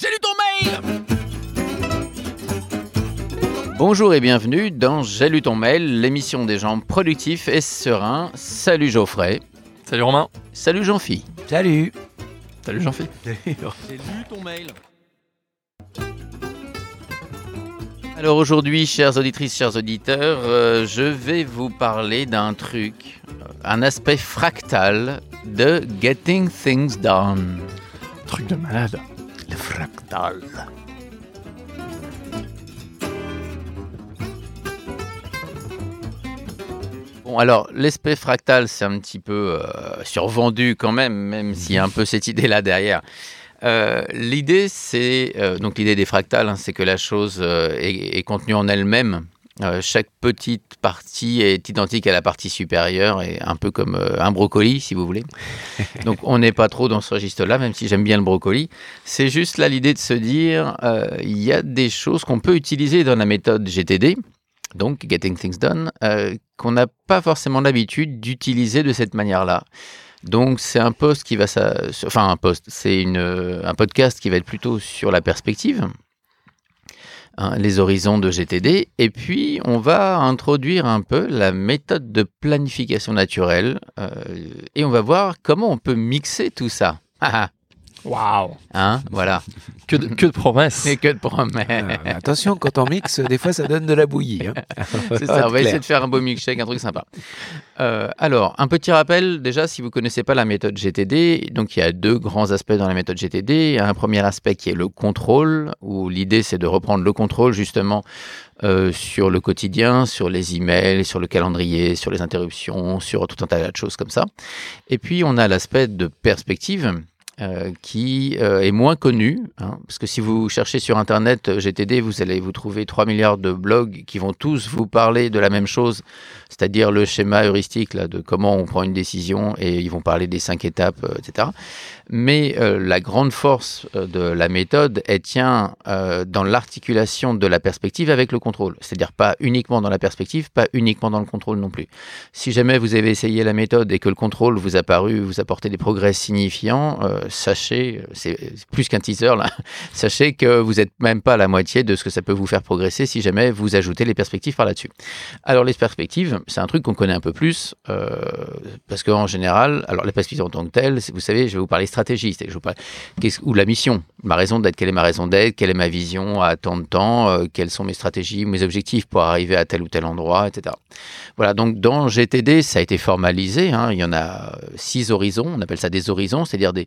J'ai lu ton mail Bonjour et bienvenue dans J'ai lu ton mail, l'émission des gens productifs et sereins. Salut Geoffrey. Salut Romain. Salut Jean-Phi. Salut. Salut Jean-Phi. J'ai lu ton mail. Alors aujourd'hui, chères auditrices, chers auditeurs, euh, je vais vous parler d'un truc, euh, un aspect fractal de Getting Things Done. Truc de malade. Fractal. Bon, alors, l'aspect fractal, c'est un petit peu euh, survendu quand même, même s'il y a un peu cette idée-là derrière. Euh, l'idée, c'est euh, donc l'idée des fractales, hein, c'est que la chose est contenue en elle-même. Euh, chaque petite partie est identique à la partie supérieure, et un peu comme euh, un brocoli, si vous voulez. Donc, on n'est pas trop dans ce registre-là, même si j'aime bien le brocoli. C'est juste là l'idée de se dire, euh, il y a des choses qu'on peut utiliser dans la méthode GTD, donc Getting Things Done, qu'on n'a pas forcément l'habitude d'utiliser de cette manière-là. Donc c'est un post qui va, enfin un post, c'est un podcast qui va être plutôt sur la perspective, hein, les horizons de GTD, et puis on va introduire un peu la méthode de planification naturelle, euh, et on va voir comment on peut mixer tout ça. Waouh. hein, voilà, Que de, que de promesses. et que de promesses. Ah, attention, quand on mixe, des fois ça donne de la bouillie. hein. C'est ça, on va essayer de faire un beau milkshake, un truc sympa. Euh, alors, un petit rappel, déjà, si vous ne connaissez pas la méthode GTD, donc il y a deux grands aspects dans la méthode GTD. Il y a un premier aspect qui est le contrôle, où l'idée c'est de reprendre le contrôle justement euh, sur le quotidien, sur les emails, sur le calendrier, sur les interruptions, sur tout un tas de choses comme ça. Et puis, on a l'aspect de perspective. Euh, qui euh, est moins connu, hein, parce que si vous cherchez sur Internet euh, GTD, vous allez vous trouver 3 milliards de blogs qui vont tous vous parler de la même chose, c'est-à-dire le schéma heuristique là, de comment on prend une décision, et ils vont parler des cinq étapes, etc. Mais la grande force de la méthode, elle tient dans l'articulation de la perspective avec le contrôle. C'est-à-dire pas uniquement dans la perspective, pas uniquement dans le contrôle non plus. Si jamais vous avez essayé la méthode et que le contrôle vous a paru vous apporter des progrès signifiants, sachez, c'est plus qu'un teaser là, sachez que vous n'êtes même pas à la moitié de ce que ça peut vous faire progresser si jamais vous ajoutez les perspectives par là-dessus. Alors les perspectives, c'est un truc qu'on connaît un peu plus, euh, parce qu'en général, alors les perspectives en tant que telles, vous savez, je vais vous parler stratégie, je vous parle, ou la mission, ma raison d'être, quelle est ma raison d'être, quelle est ma vision à tant de temps, euh, quelles sont mes stratégies, mes objectifs pour arriver à tel ou tel endroit, etc. Voilà, donc dans GTD, ça a été formalisé, hein, il y en a six horizons, on appelle ça des horizons, c'est-à-dire des,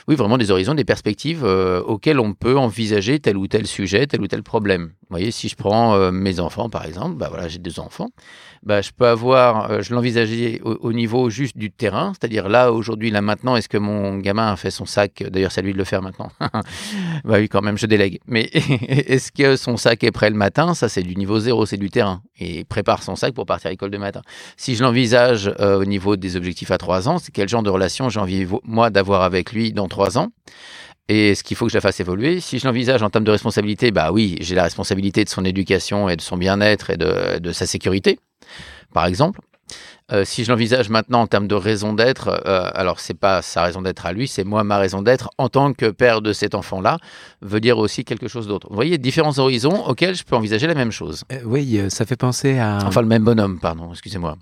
oui, vraiment des horizons, des perspectives euh, auxquelles on peut envisager tel ou tel sujet, tel ou tel problème. Vous voyez, si je prends euh, mes enfants, par exemple, bah voilà, j'ai deux enfants, bah, je peux avoir, euh, je l'envisageais au, au niveau juste du terrain, c'est-à-dire là, aujourd'hui, là, maintenant, est-ce que mon gamin a fait son sac? D'ailleurs, c'est à lui de le faire maintenant. bah oui, quand même, je délègue. Mais est-ce que son sac est prêt le matin? Ça, c'est du niveau zéro, c'est du terrain. Et il prépare son sac pour partir à l'école de matin. Si je l'envisage au niveau des objectifs à trois ans, c'est quel genre de relation j'ai envie, moi, d'avoir avec lui trois ans et est-ce qu'il faut que je la fasse évoluer Si je l'envisage en termes de responsabilité, bah oui, j'ai la responsabilité de son éducation et de son bien-être et de, de sa sécurité, par exemple. Euh, si je l'envisage maintenant en termes de raison d'être, euh, alors c'est pas sa raison d'être à lui, c'est moi ma raison d'être en tant que père de cet enfant-là, veut dire aussi quelque chose d'autre. Vous voyez, différents horizons auxquels je peux envisager la même chose. Euh, oui, euh, ça fait penser à. Enfin, le même bonhomme, pardon, excusez-moi.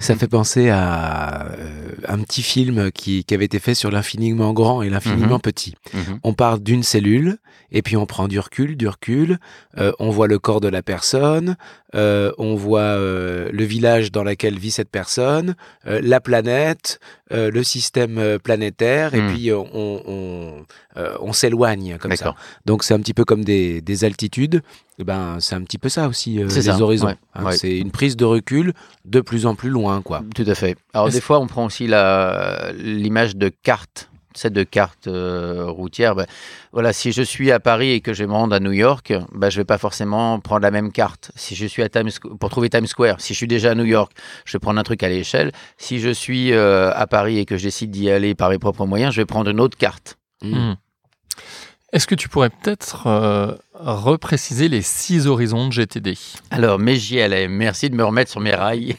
Ça fait penser à euh, un petit film qui, qui avait été fait sur l'infiniment grand et l'infiniment Mhm. petit. Mhm. On part d'une cellule et puis on prend du recul, du recul. euh, on voit le corps de la personne, euh, on voit euh, le village dans lequel vit cette personne, euh, la planète, euh, le système planétaire, et Mhm. puis on, on, euh, on s'éloigne comme ça. Donc c'est un petit peu comme des, des altitudes. Eh ben c'est un petit peu ça aussi euh, les ça, horizons. ouais, hein. ouais. C'est une prise de recul de plus en plus loin, quoi. Tout à fait. Alors des fois, on prend aussi la- l'image de carte, cette de carte euh, routière. Ben, voilà, si je suis à Paris et que je vais me rendre à New York, ben, je vais pas forcément prendre la même carte. Si je suis à Times pour trouver Times Square, si je suis déjà à New York, je vais prendre un truc à l'échelle. Si je suis euh, à Paris et que je décide d'y aller par mes propres moyens, je vais prendre une autre carte. Mm. Est-ce que tu pourrais peut-être euh, repréciser les six horizons de GTD Alors, mais j'y allais. Merci de me remettre sur mes rails.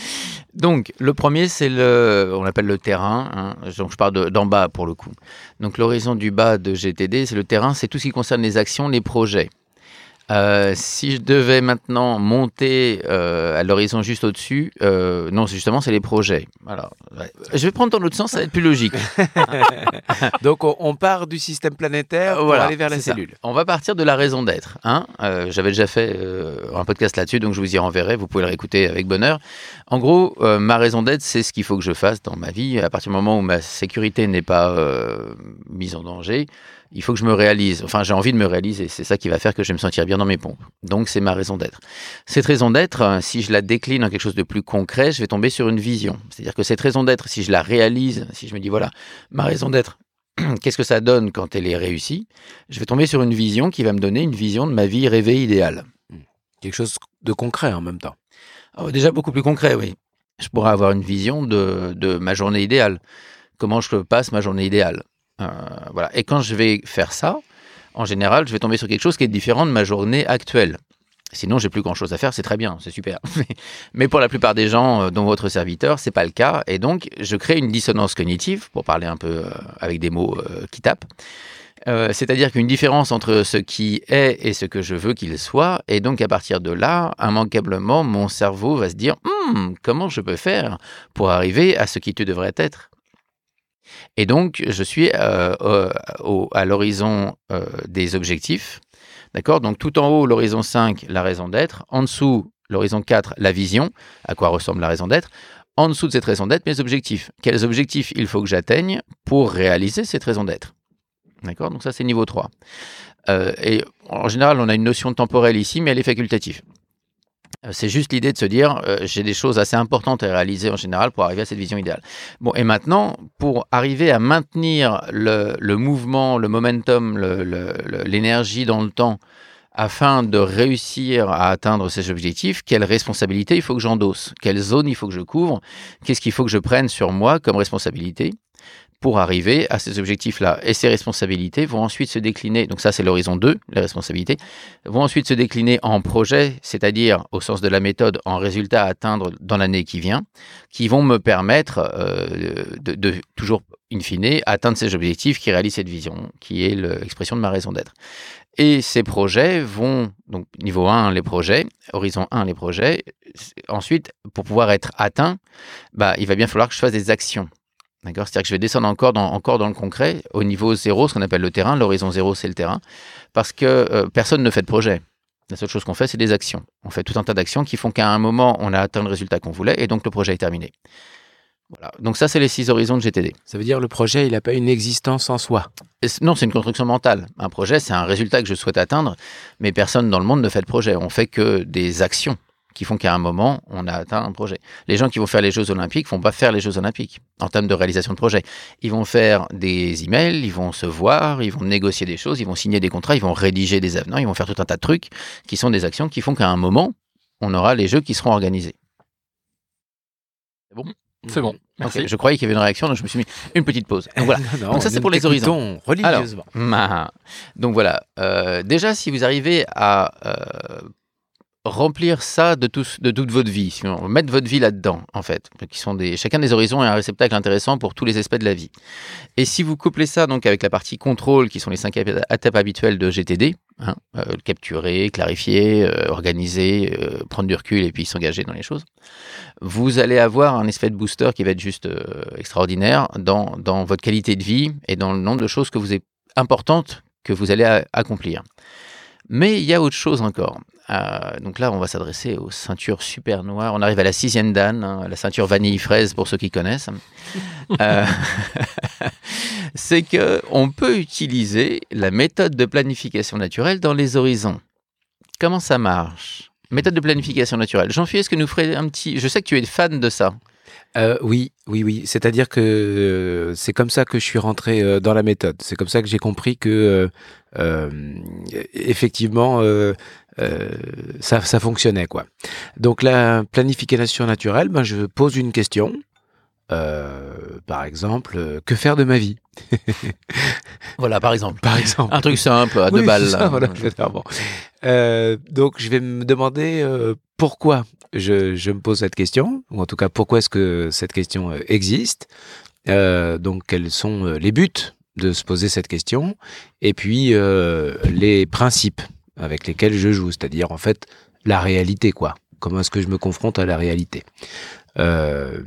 Donc, le premier, c'est le, on l'appelle le terrain. hein. Donc, je parle de- d'en bas pour le coup. Donc, l'horizon du bas de GTD, c'est le terrain, c'est tout ce qui concerne les actions, les projets. Euh, si je devais maintenant monter euh, à l'horizon juste au-dessus, euh, non, justement, c'est les projets. Alors, ouais. je vais prendre dans l'autre sens, ça va être plus logique. Donc on, part du système planétaire pour Voilà, aller vers la ça. cellule. On va partir de la raison d'être. Hein J'avais déjà fait un podcast là-dessus, donc je vous y renverrai. Vous pouvez le réécouter avec bonheur. En gros, ma raison d'être, c'est ce qu'il faut que je fasse dans ma vie. À partir du moment où ma sécurité n'est pas mise en danger, il faut que je me réalise. Enfin, j'ai envie de me réaliser. C'est ça qui va faire que je vais me sentir bien dans mes pompes. Donc, c'est ma raison d'être. Cette raison d'être, euh, si je la décline en quelque chose de plus concret, je vais tomber sur une vision. C'est-à-dire que cette raison d'être, si je la réalise, si je me dis, voilà, ma raison d'être, qu'est-ce que ça donne quand elle est réussie je vais tomber sur une vision qui va me donner une vision de ma vie rêvée idéale. Quelque chose de concret en même temps. Alors, déjà beaucoup plus concret, oui. Je pourrais avoir une vision de, de ma journée idéale. Comment je passe ma journée idéale. Euh, voilà. Et quand je vais faire ça, en général, je vais tomber sur quelque chose qui est différent de ma journée actuelle. Sinon, j'ai plus grand chose à faire, c'est très bien, c'est super. Mais- pour la plupart des gens, euh, dont votre serviteur, c'est pas le cas. Et donc, je crée une dissonance cognitive, pour parler un peu euh, avec des mots euh, qui tapent. C'est-à-dire qu'une différence entre ce qui est et ce que je veux qu'il soit. Et donc, à partir de là, immanquablement, mon cerveau va se dire Hmm, comment je peux faire pour arriver à ce qui tu devrais être? Et donc, je suis euh, euh, à l'horizon euh, des objectifs. D'accord? Donc, tout en haut, l'horizon 5, la raison d'être. En dessous, l'horizon 4, la vision. À quoi ressemble la raison d'être? En dessous de cette raison d'être, mes objectifs. Quels objectifs il faut que j'atteigne pour réaliser cette raison d'être? D'accord? Donc, ça, c'est niveau 3. Euh, et en général, on a une notion temporelle ici, mais elle est facultative. Euh, C'est juste l'idée de se dire, euh, j'ai des choses assez importantes à réaliser en général pour arriver à cette vision idéale. Bon, et maintenant, pour arriver à maintenir le, le mouvement, le momentum, l'énergie dans le temps, afin de réussir à atteindre ces objectifs, quelles responsabilités il faut que j'endosse? Quelle zone il faut que je couvre? Qu'est-ce qu'il faut que je prenne sur moi comme responsabilité? Pour arriver à ces objectifs-là. Et ces responsabilités vont ensuite se décliner, donc ça c'est l'horizon 2, les responsabilités, vont ensuite se décliner en projets, c'est-à-dire au sens de la méthode, en résultats à atteindre dans l'année qui vient, qui vont me permettre euh, de, toujours, in fine, atteindre ces objectifs qui réalisent cette vision, qui est le- l'expression de ma raison d'être. Et ces projets vont, donc niveau 1, les projets, horizon 1, les projets. Ensuite, pour pouvoir être atteint, bah, il va bien falloir que je fasse des actions. D'accord C'est-à-dire que je vais descendre encore dans, encore dans le concret, au niveau 0, ce qu'on appelle le terrain. L'horizon 0, c'est le terrain. Parce que euh, personne ne fait de projet. La seule chose qu'on fait, c'est des actions. On fait tout un tas d'actions qui font qu'à un moment, on a atteint le résultat qu'on voulait et donc le projet est terminé. Voilà. Donc ça, c'est les six horizons de GTD. Ça veut dire le projet, il n'a pas une existence en soi. Non, c'est une construction mentale. Un projet, c'est un résultat que je souhaite atteindre, mais personne dans le monde ne fait de projet. On fait que des actions qui font qu'à un moment, on a atteint un projet. Les gens qui vont faire les Jeux Olympiques vont pas faire les Jeux Olympiques en termes de réalisation de projet. Ils vont faire des emails, ils vont se voir, ils vont négocier des choses, ils vont signer des contrats, ils vont rédiger des avenants, ils vont faire tout un tas de trucs qui sont des actions qui font qu'à un moment, on aura les Jeux qui seront organisés. C'est bon? Ok, Merci. je croyais qu'il y avait une réaction, donc je me suis mis une petite pause. Donc voilà. Non, Donc ça, c'est pour les horizons. Religieusement. Donc voilà, Euh, déjà si vous arrivez à euh, remplir ça de, toute votre vie, mettre votre vie là-dedans en fait, qui sont chacun des horizons est un réceptacle intéressant pour tous les aspects de la vie. Et si vous couplez ça donc avec la partie contrôle, qui sont les cinq éta- étapes habituelles de GTD, hein, euh, capturer, clarifier, euh, organiser, euh, prendre du recul et puis s'engager dans les choses, vous allez avoir un effet de booster qui va être juste extraordinaire dans, votre qualité de vie et dans le nombre de choses que vous importantes que vous allez accomplir. Mais il y a autre chose encore. Euh, donc là, on va s'adresser aux ceintures super noires. On arrive à la sixième dan, hein, la ceinture vanille fraise pour ceux qui connaissent. Euh, C'est que on peut utiliser la méthode de planification naturelle dans les horizons. Comment ça marche? Méthode de planification naturelle. Jean-Philippe, est-ce que nous ferait un petit... Je sais que tu es fan de ça. Euh, oui, oui, oui. C'est-à-dire que euh, c'est comme ça que je suis rentré euh, dans la méthode. C'est comme ça que j'ai compris que effectivement ça, ça fonctionnait quoi. Donc la planification naturelle, ben, je pose une question Euh, par exemple, euh, que faire de ma vie? Voilà, par exemple. Par exemple. Un truc simple, à deux balles. ça, voilà. Euh, donc, je vais me demander pourquoi je, je me pose cette question, ou en tout cas, pourquoi est-ce que cette question existe? Donc, quels sont les buts de se poser cette question, et puis les principes avec lesquels je joue, c'est-à-dire, en fait, la réalité, quoi. Comment est-ce que je me confronte à la réalité? Euh,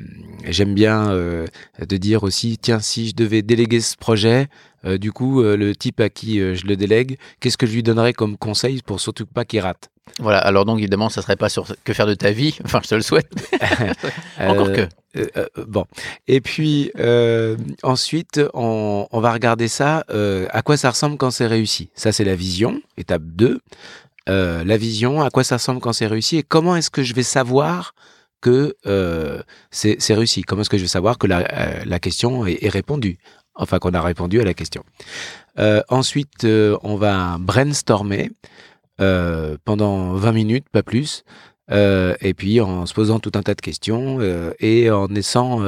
J'aime bien euh, de dire aussi, tiens, si je devais déléguer ce projet, euh, du coup, euh, le type à qui je le délègue, qu'est-ce que je lui donnerais comme conseil pour surtout pas qu'il rate? Voilà, alors donc évidemment, ça serait pas sur que faire de ta vie, enfin je te le souhaite. Encore que. euh, euh, bon. Et puis, euh, ensuite, on, on va regarder ça, à quoi ça ressemble quand c'est réussi? Ça, c'est la vision, étape 2. Euh, la vision, à quoi ça ressemble quand c'est réussi et comment est-ce que je vais savoir que euh, c'est réussi Comment est-ce que je vais savoir que la, euh, la question est, est répondue? Enfin, qu'on a répondu à la question. Euh, ensuite, euh, on va brainstormer pendant 20 minutes, pas plus. Et puis en se posant tout un tas de questions et en laissant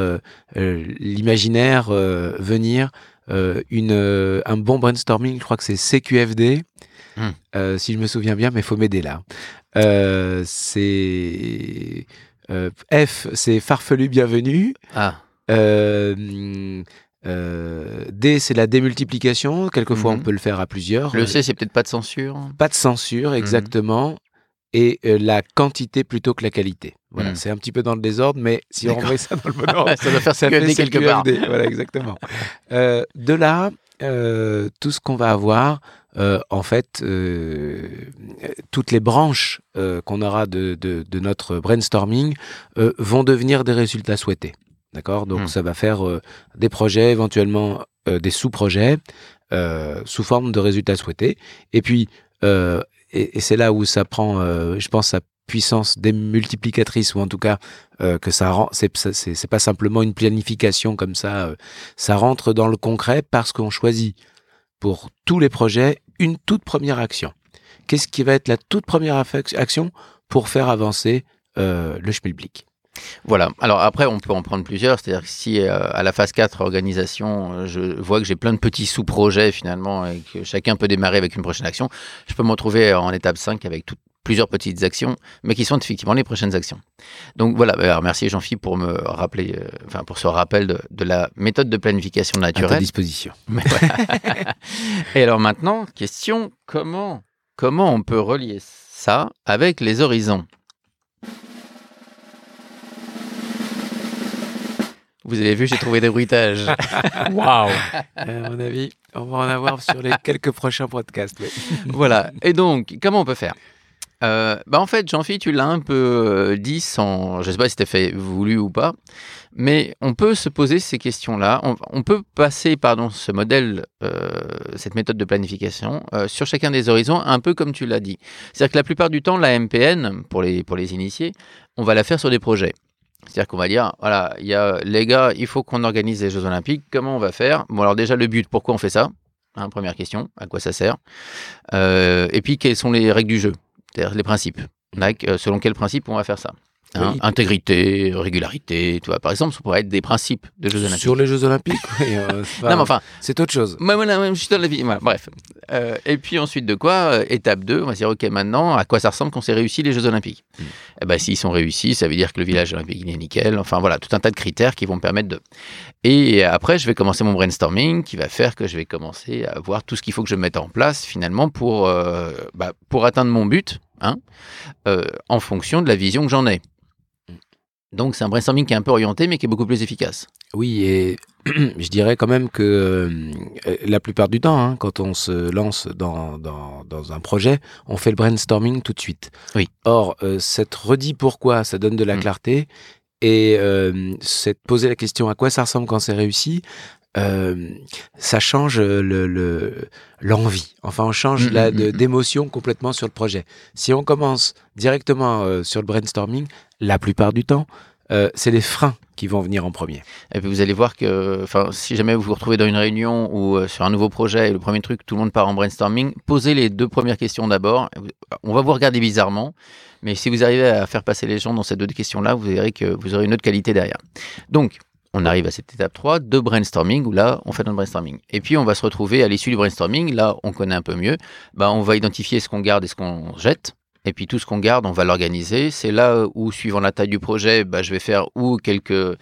l'imaginaire venir une, un bon brainstorming, je crois que c'est CQFD, euh, si je me souviens bien, mais il faut m'aider là. C'est F, c'est farfelu bienvenue. Ah, Euh, euh, D, c'est la démultiplication. Quelquefois, Mhm. on peut le faire à plusieurs. le C, c'est peut-être pas de censure. Pas de censure, exactement. Et euh, la quantité plutôt que la qualité. Voilà, Mhm. c'est un petit peu dans le désordre, mais si on remet ça dans le bon ordre, ça doit faire ça fait quelque part. Voilà, exactement. Euh, de là, euh, tout ce qu'on va avoir, euh, en fait, euh, toutes les branches euh, qu'on aura de, de- de notre brainstorming vont devenir des résultats souhaités. D'accord? Donc, Hmm. ça va faire des projets, éventuellement des sous-projets, sous forme de résultats souhaités. Et puis, et, et c'est là où ça prend, je pense, sa puissance démultiplicatrice, ou en tout cas que ça rend, c'est, pas simplement une planification comme ça, ça rentre dans le concret parce qu'on choisit pour tous les projets une toute première action. Qu'est-ce qui va être la toute première action pour faire avancer euh, le schmilblick? Voilà. Alors après, on peut en prendre plusieurs. C'est-à-dire que si euh, à la phase 4, organisation, euh, je vois que j'ai plein de petits sous-projets finalement et que chacun peut démarrer avec une prochaine action, je peux me retrouver en étape 5 avec plusieurs petites actions, mais qui sont effectivement les prochaines actions. Donc voilà, bah, alors, merci Jean-Philippe pour me rappeler, euh, enfin pour ce rappel de, de la méthode de planification à ta naturelle. disposition. Mais voilà. Et alors maintenant, question comment comment on peut relier ça avec les horizons? Vous avez vu, j'ai trouvé des bruitages. Waouh à mon avis, on va en avoir sur les quelques prochains podcasts. voilà. Et donc, comment on peut faire? Euh, bah en fait, Jean-Philippe, tu l'as un peu euh, dit sans, je sais pas si c'était fait voulu ou pas, mais on peut se poser ces questions-là. On, on peut passer, pardon, ce modèle, euh, cette méthode de planification euh, sur chacun des horizons, un peu comme tu l'as dit. C'est-à-dire que la plupart du temps, la MPN, pour les, pour les initiés, on va la faire sur des projets. C'est-à-dire qu'on va dire, voilà, il y a les gars, il faut qu'on organise les Jeux Olympiques. Comment on va faire? Bon, alors déjà le but, pourquoi on fait ça? Hein, Première question, à quoi ça sert? Euh, Et puis quelles sont les règles du jeu? C'est-à-dire les principes. Euh, selon quel principe on va faire ça? Hein, Oui. Intégrité, régularité, tu vois. Par exemple, ça pourrait être des principes de Jeux Olympiques. Sur les Jeux Olympiques, oui, euh, pas- enfin, c'est autre chose. moi, moi, je suis dans la vie. Voilà, bref. Euh, et puis ensuite de quoi euh, Étape 2, on va se dire, OK, maintenant, à quoi ça ressemble quand c'est réussi les Jeux Olympiques? Mm. Eh ben, s'ils sont réussis, ça veut dire que le village olympique, est nickel. Enfin, voilà, tout un tas de critères qui vont me permettre de... Et après, je vais commencer mon brainstorming qui va faire que je vais commencer à voir tout ce qu'il faut que je mette en place, finalement, pour, euh, bah, pour atteindre mon but, hein, euh, en fonction de la vision que j'en ai. Donc, c'est un brainstorming qui est un peu orienté, mais qui est beaucoup plus efficace. Oui, et je dirais quand même que euh, la plupart du temps, hein, quand on se lance dans, dans, dans un projet, on fait le brainstorming tout de suite. Oui. Or, euh, cette redit pourquoi, ça donne de la Mm. clarté, et euh, cette poser la question à quoi ça ressemble quand c'est réussi, euh, ça change le le- l'envie. enfin, on change Mm, la- mm, mm. d'émotion complètement sur le projet. Si on commence directement euh, sur le brainstorming, la plupart du temps, euh, c'est les freins qui vont venir en premier. Et puis vous allez voir que, si jamais vous vous retrouvez dans une réunion ou euh, sur un nouveau projet et le premier truc, tout le monde part en brainstorming, posez les deux premières questions d'abord. On va vous regarder bizarrement, mais si vous arrivez à faire passer les gens dans ces deux questions-là, vous verrez que vous aurez une autre qualité derrière. Donc, on arrive à cette étape 3 de brainstorming où là, on fait notre brainstorming. Et puis, on va se retrouver à l'issue du brainstorming. Là, on connaît un peu mieux. Bah, on va identifier ce qu'on garde et ce qu'on jette. Et puis tout ce qu'on garde, on va l'organiser. C'est là où, suivant la taille du projet, bah, je vais faire ou quelques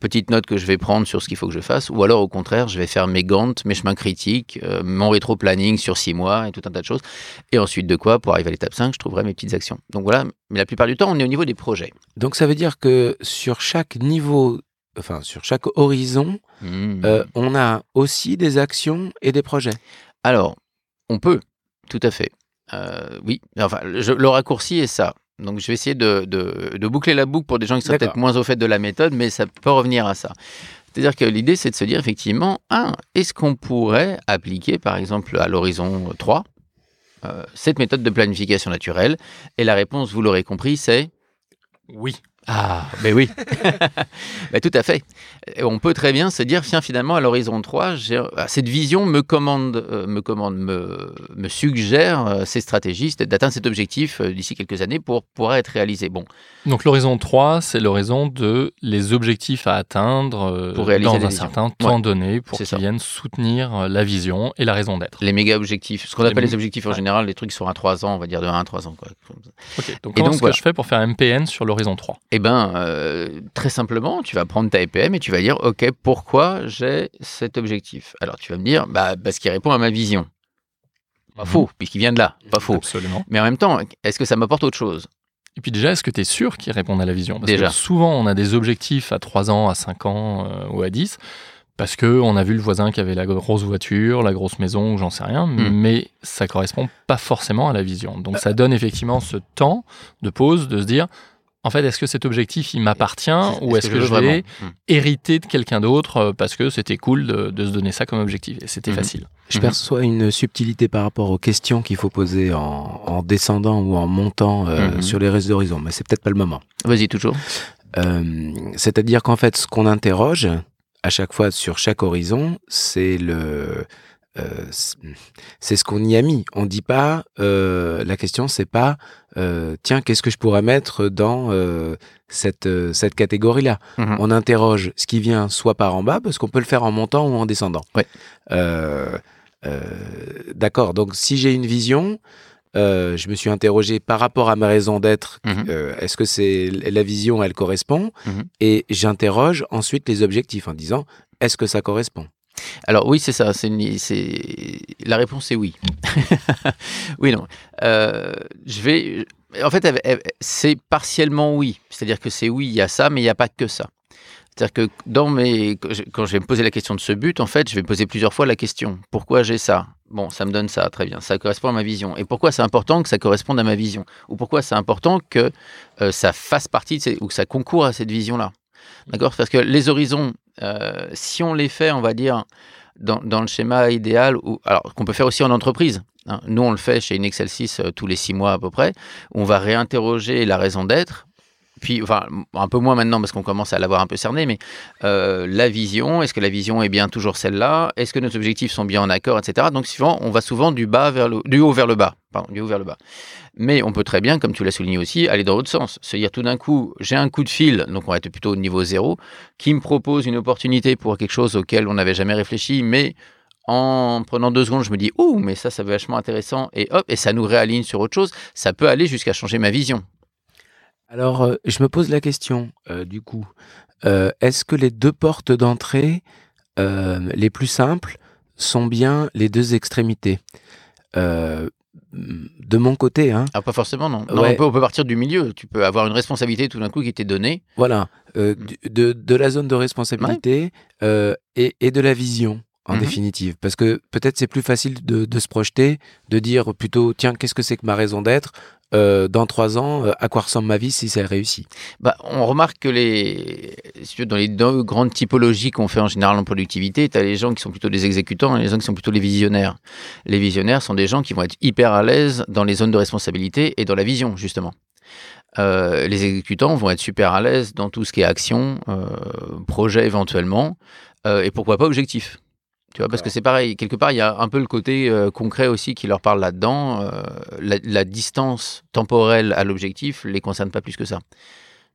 petites notes que je vais prendre sur ce qu'il faut que je fasse, ou alors au contraire, je vais faire mes Gantt, mes chemins critiques, euh, mon rétro-planning sur six mois et tout un tas de choses. Et ensuite de quoi, pour arriver à l'étape 5, je trouverai mes petites actions. Donc voilà, mais la plupart du temps, on est au niveau des projets. Donc ça veut dire que sur chaque niveau, enfin sur chaque horizon, Mmh. euh, on a aussi des actions et des projets. Alors, on peut, tout à fait. Euh, oui, enfin, je- le raccourci est ça. Donc, je vais essayer de, de- de boucler la boucle pour des gens qui sont peut-être moins au fait de la méthode, mais ça peut revenir à ça. C'est-à-dire que l'idée, c'est de se dire effectivement, un, est-ce qu'on pourrait appliquer, par exemple, à l'horizon 3, euh, cette méthode de planification naturelle? Et la réponse, vous l'aurez compris, c'est Oui. Ah, ben oui. Ben, tout à fait. Et on peut très bien se dire, tiens, finalement, à l'horizon 3, j'ai- ah, cette vision me commande, euh, me, commande me, me suggère euh, ces stratégies d'atteindre cet objectif euh, d'ici quelques années pour pouvoir être réalisé. Bon, Donc l'horizon 3, c'est l'horizon de les objectifs à atteindre Pour réaliser dans un certain temps donné pour qu'ils viennent soutenir la vision et la raison d'être. les méga objectifs, ce qu'on appelle les objectifs en ouais. général, les trucs qui sont à 3 ans, on va dire de 1 à 3 ans. Quoi. Donc Et comment donc, est-ce voilà. que je fais pour faire un MPN sur l'horizon 3 Eh bien, très simplement, tu vas prendre ta EPM et tu vas dire, OK, pourquoi j'ai cet objectif? Alors, tu vas me dire, bah, parce qu'il répond à ma vision. Pas Mhm. faux, puisqu'il vient de là, pas faux. Absolument. Mais en même temps, est-ce que ça m'apporte autre chose? Et puis déjà, est-ce que tu es sûr qu'ils répondent à la vision? Parce Déjà. que souvent, on a des objectifs à 3 ans, à 5 ans euh, ou à 10, parce qu'on a vu le voisin qui avait la grosse voiture, la grosse maison, ou j'en sais rien, Hmm. mais ça correspond pas forcément à la vision. Donc ça donne effectivement ce temps de pause, de se dire, en fait, est-ce que cet objectif, il m'appartient ou est-ce que, je vais vraiment? Hmm. hériter de quelqu'un d'autre euh, parce que c'était cool de, de se donner ça comme objectif et c'était Mhm. facile Je Mhm. perçois une subtilité par rapport aux questions qu'il faut poser en, en descendant ou en montant euh, sur les restes d'horizon, mais c'est peut-être pas le moment. Vas-y, toujours. Euh, C'est-à-dire qu'en fait, ce qu'on interroge à chaque fois sur chaque horizon, c'est le euh, c'est- ce qu'on y a mis. On dit pas euh, la question, c'est pas euh, tiens qu'est-ce que je pourrais mettre dans euh, cette euh, cette catégorie-là? Mhm. On interroge ce qui vient soit par en bas parce qu'on peut le faire en montant ou en descendant. Ouais. Euh, euh, D'accord. Donc si j'ai une vision, euh, je me suis interrogé par rapport à ma raison d'être. Mhm. euh, Est-ce que c'est la vision, elle correspond? Mhm. Et j'interroge ensuite les objectifs en disant est-ce que ça correspond? Alors oui, c'est ça. C'est la réponse est oui. oui, non. Euh, je vais. En fait, c'est partiellement oui. C'est-à-dire que c'est oui, il y a ça, mais il n'y a pas que ça. C'est-à-dire que dans mes, quand je vais me poser la question de ce but, en fait, je vais me poser plusieurs fois la question pourquoi j'ai ça? Bon, ça me donne ça, très bien. Ça correspond à ma vision. Et pourquoi c'est important que ça corresponde à ma vision? Ou pourquoi c'est important que euh, ça fasse partie de ces- ou que ça concourt à cette vision-là? D'accord? Parce que les horizons, euh, si on les fait, on va dire, dans, le schéma idéal, ou, alors qu'on peut faire aussi en entreprise. hein. Nous, on le fait chez une Excel 6 euh, tous les six mois à peu près, on va réinterroger la raison d'être. Puis, enfin, un peu moins maintenant parce qu'on commence à l'avoir un peu cerné, mais euh, la vision, est-ce que la vision est bien toujours celle-là? Est-ce que nos objectifs sont bien en accord, etc. Donc, suivant, on va souvent du bas vers le, du haut vers le bas, du haut vers le bas. Mais on peut très bien, comme tu l'as souligné aussi, aller dans l'autre sens. Se dire tout d'un coup, j'ai un coup de fil, donc on va être plutôt au niveau zéro, qui me propose une opportunité pour quelque chose auquel on n'avait jamais réfléchi, mais en prenant deux secondes, je me dis, ouh, mais ça, ça va vachement intéressant, et hop, et ça nous réaligne sur autre chose. Ça peut aller jusqu'à changer ma vision. Alors, euh, je me pose la question, euh, du coup, euh, est-ce que les deux portes d'entrée euh, les plus simples sont bien les deux extrémités? De mon côté, hein, Ah, pas forcément, non. Non, Ouais. on, peut, on peut partir du milieu. Tu peux avoir une responsabilité tout d'un coup qui t'est donnée. voilà, euh, du- de, de la zone de responsabilité euh, et, et de la vision. En Mhm. définitive, parce que peut-être c'est plus facile de, de se projeter, de dire plutôt tiens qu'est-ce que c'est que ma raison d'être? Euh, dans trois ans, euh, à quoi ressemble ma vie si ça réussit Bah, on remarque que les, dans les deux grandes typologies qu'on fait en général en productivité, tu as les gens qui sont plutôt des exécutants et les gens qui sont plutôt les visionnaires. Les visionnaires sont des gens qui vont être hyper à l'aise dans les zones de responsabilité et dans la vision, justement. Euh, les exécutants vont être super à l'aise dans tout ce qui est action, projet éventuellement, et pourquoi pas objectif. Tu vois, parce que c'est pareil, quelque part, il y a un peu le côté euh, concret aussi qui leur parle là-dedans. Euh, la, la distance temporelle à l'objectif les concerne pas plus que ça.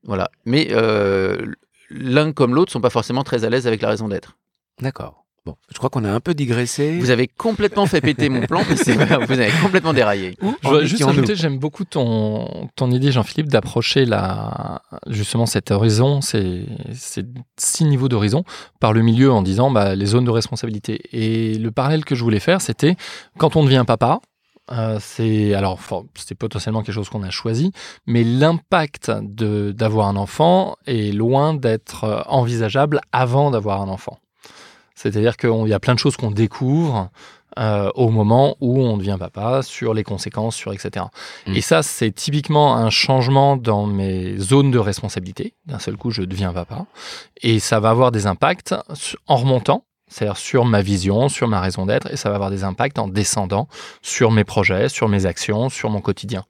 Voilà. Mais euh, l'un comme l'autre sont pas forcément très à l'aise avec la raison d'être. D'accord. Bon, je crois qu'on a un peu digressé. Vous avez complètement fait péter mon plan, mais vous avez complètement déraillé. Je voudrais En juste méfions-nous. ajouter, j'aime beaucoup ton, ton idée, Jean-Philippe, d'approcher la, justement cet horizon, ces, ces six niveaux d'horizon, par le milieu en disant bah, les zones de responsabilité. Et le parallèle que je voulais faire, c'était quand on devient papa, euh, c'est alors c'est potentiellement quelque chose qu'on a choisi, mais l'impact d'avoir un enfant est loin d'être envisageable avant d'avoir un enfant. C'est-à-dire qu'il y a plein de choses qu'on découvre euh, au moment où on devient papa, sur les conséquences, sur etc. Mm. Et ça, c'est typiquement un changement dans mes zones de responsabilité. D'un seul coup, je deviens papa. Et ça va avoir des impacts en remontant, c'est-à-dire sur ma vision, sur ma raison d'être, et ça va avoir des impacts en descendant sur mes projets, sur mes actions, sur mon quotidien.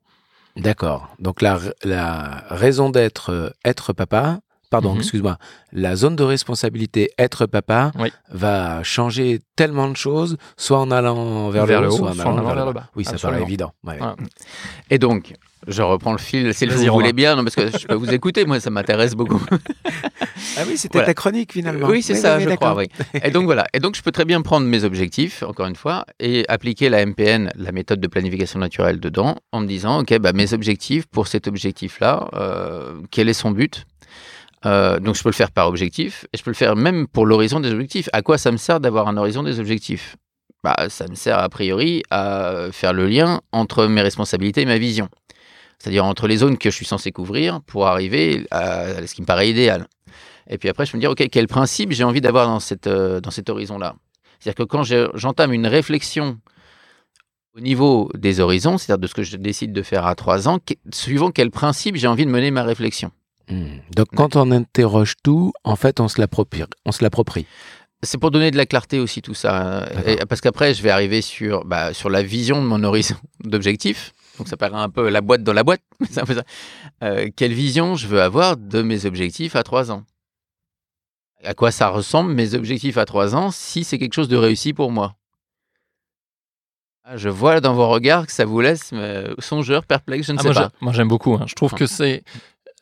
D'accord. Donc la, la raison d'être euh, être papa, pardon, Mhm. excuse-moi, la zone de responsabilité être papa Oui. va changer tellement de choses, soit en allant vers, le haut, soit en allant vers, le bas. Oui, ça paraît évident. ouais. Voilà. Et donc, je reprends le fil, si vous voulez bien, non, parce que je peux vous écouter, moi ça m'intéresse beaucoup. Ah oui, c'était Voilà. ta chronique finalement. Oui, c'est ça, oui, je crois. Oui. Et donc voilà. Et donc je peux très bien prendre mes objectifs, encore une fois, et appliquer la MPN, la méthode de planification naturelle dedans, en me disant, ok, bah, mes objectifs pour cet objectif-là, euh, quel est son but? Euh, Donc je peux le faire par objectif, et je peux le faire même pour l'horizon des objectifs. À quoi ça me sert d'avoir un horizon des objectifs? Bah, ça me sert a priori à faire le lien entre mes responsabilités et ma vision. C'est-à-dire entre les zones que je suis censé couvrir pour arriver à ce qui me paraît idéal. Et puis après, je peux me dire, OK, quel principe j'ai envie d'avoir dans, cette, euh, dans cet horizon-là? C'est-à-dire que quand je- j'entame une réflexion au niveau des horizons, c'est-à-dire de ce que je décide de faire à trois ans, suivant quel principe j'ai envie de mener ma réflexion. Hmm. Donc quand on interroge tout, en fait, on se l'approprie. On se l'approprie. C'est pour donner de la clarté aussi tout ça. et- parce qu'après, je vais arriver sur, bah, sur la vision de mon horizon d'objectif. Donc ça paraît un peu la boîte dans la boîte. Ça. Euh, quelle vision je veux avoir de mes objectifs à trois ans? À quoi ça ressemble mes objectifs à trois ans si c'est quelque chose de réussi pour moi? Ah, Je vois dans vos regards que ça vous laisse euh, songeur, perplexe, je ne Ah, sais moi, pas. moi, j'aime beaucoup. hein. Je trouve Ah. que c'est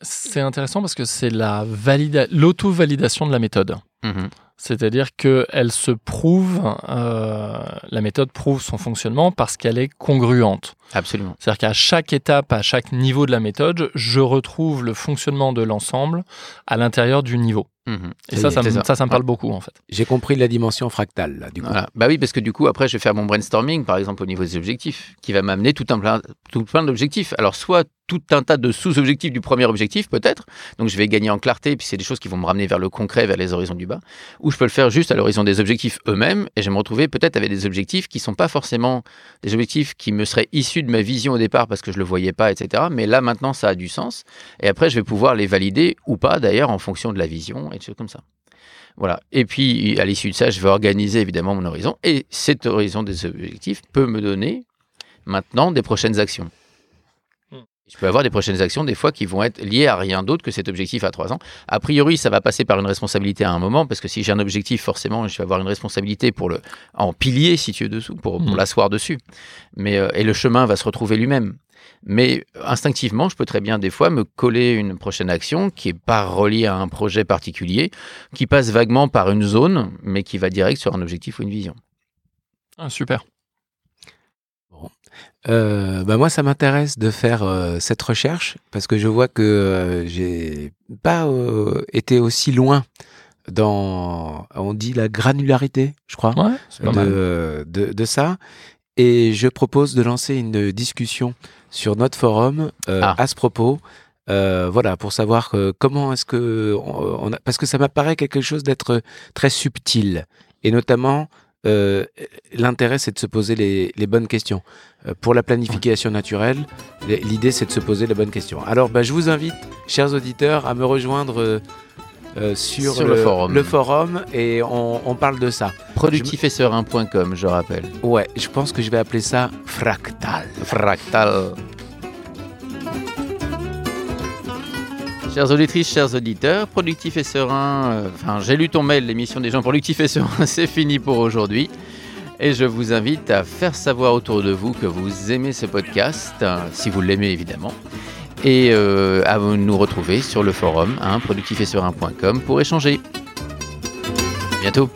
c'est intéressant parce que c'est la valida- l'auto-validation de la méthode. Mhm. C'est-à-dire qu'elle se prouve, euh, la méthode prouve son fonctionnement parce qu'elle est congruente. Absolument. C'est-à-dire qu'à chaque étape, à chaque niveau de la méthode, je retrouve le fonctionnement de l'ensemble à l'intérieur du niveau. Mhm. Et Ça ça, me- c'est ça. ça, ça me parle beaucoup en fait. J'ai compris la dimension fractale là, du coup. Voilà. Bah oui, parce que du coup, après, je vais faire mon brainstorming, par exemple, au niveau des objectifs, qui va m'amener tout un plein, tout plein d'objectifs. Alors, soit tout un tas de sous-objectifs du premier objectif, peut-être. Donc, je vais gagner en clarté, puis c'est des choses qui vont me ramener vers le concret, vers les horizons du bas. Ou je peux le faire juste à l'horizon des objectifs eux-mêmes, et je vais me retrouver peut-être avec des objectifs qui sont pas forcément des objectifs qui me seraient issus de ma vision au départ parce que je le voyais pas, etc. Mais là, maintenant, ça a du sens. Et après, je vais pouvoir les valider ou pas, d'ailleurs, en fonction de la vision des choses comme ça. Voilà. Et puis, à l'issue de ça, je vais organiser évidemment mon horizon. Et cet horizon des objectifs peut me donner maintenant des prochaines actions. Je peux avoir des prochaines actions, des fois, qui vont être liées à rien d'autre que cet objectif à trois ans. A priori, ça va passer par une responsabilité à un moment, parce que si j'ai un objectif, forcément, je vais avoir une responsabilité pour le, en pilier, si tu veux, dessous, pour, pour Hmm. l'asseoir dessus. Mais, euh, et le chemin va se retrouver lui-même. Mais instinctivement, je peux très bien des fois me coller une prochaine action qui est pas reliée à un projet particulier, qui passe vaguement par une zone, mais qui va direct sur un objectif ou une vision. Ah, super. Euh, bah moi, ça m'intéresse de faire euh, cette recherche parce que je vois que euh, j'ai pas euh, été aussi loin dans, on dit la granularité, je crois, Ouais, de, de, de ça. Et je propose de lancer une discussion sur notre forum euh, Ah. à ce propos. Voilà, pour savoir comment est-ce que on, on a, parce que ça m'apparaît quelque chose d'être très subtil et notamment euh, l'intérêt c'est de se poser les, les bonnes questions. Euh, pour la planification naturelle, l'idée c'est de se poser les bonnes questions. Alors, bah, je vous invite, chers auditeurs, à me rejoindre euh, sur, Sur le forum. le forum et on, on parle de ça. Productifetserein.com, je rappelle. Ouais, je pense que je vais appeler ça fractal. Fractal. Chères auditrices, chers auditeurs, productif et serein. euh, Enfin, j'ai lu ton mail, l'émission des gens productifs et sereins, c'est fini pour aujourd'hui. Et je vous invite à faire savoir autour de vous que vous aimez ce podcast, euh, si vous l'aimez évidemment. et euh, à nous retrouver sur le forum hein, productifetserein.com pour échanger. À bientôt.